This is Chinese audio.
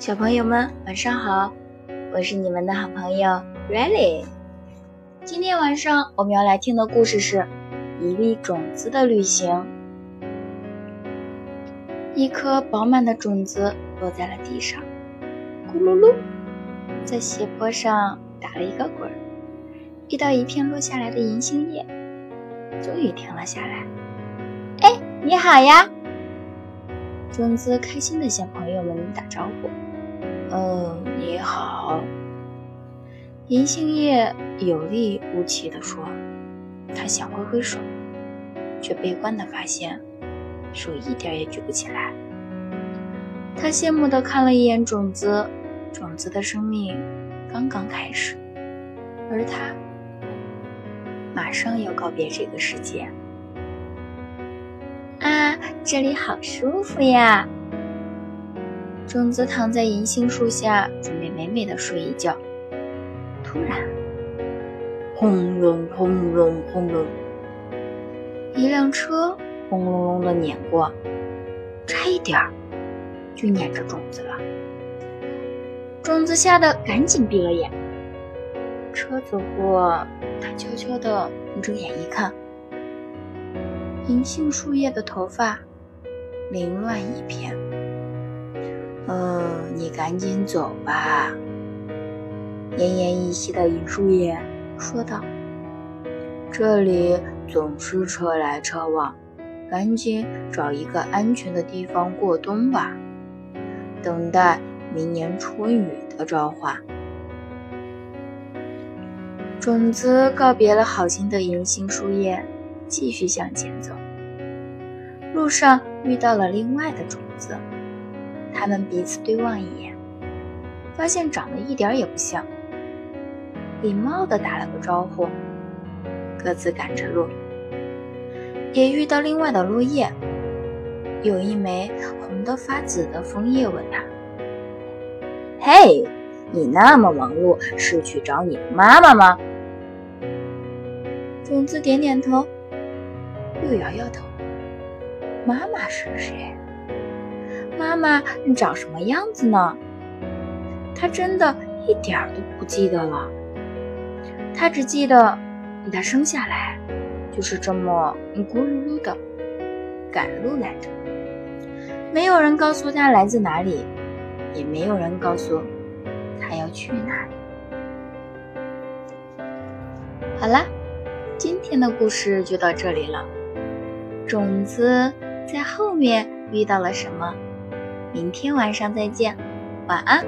小朋友们，晚上好！我是你们的好朋友 Riley。今天晚上我们要来听的故事是《一粒种子的旅行》。一颗饱满的种子落在了地上，咕噜噜，在斜坡上打了一个滚，遇到一片落下来的银杏叶，终于停了下来。哎，你好呀！种子开心地向朋友们打招呼。嗯，你好。银杏叶有力无气地说：“他想挥挥手，却悲观地发现手一点也举不起来。”他羡慕地看了一眼种子，种子的生命刚刚开始，而他马上要告别这个世界。啊，这里好舒服呀！种子躺在银杏树下，准备美美的睡一觉。突然，轰隆轰隆轰隆，一辆车轰隆隆的碾过，差一点儿就碾着种子了。种子吓得赶紧闭了眼。车走过，他悄悄地睁眼一看，银杏树叶的头发凌乱一片。呃，你赶紧走吧。奄奄一息的银树叶说道：“这里总是车来车往，赶紧找一个安全的地方过冬吧，等待明年春雨的召唤。”种子告别了好心的银杏树叶，继续向前走。路上遇到了另外的种子。他们彼此对望一眼，发现长得一点也不像，礼貌地打了个招呼，各自赶着路。也遇到另外的落叶，有一枚红得发紫的枫叶问他：“嘿，你那么忙碌，是去找你的妈妈吗？”种子点点头，又摇摇头：“妈妈是谁？”妈妈你长什么样子呢？他真的一点儿都不记得了。他只记得，他生下来就是这么咕噜噜的赶路来着。没有人告诉他来自哪里，也没有人告诉他要去哪里。好啦，今天的故事就到这里了。种子在后面遇到了什么？明天晚上再见，晚安。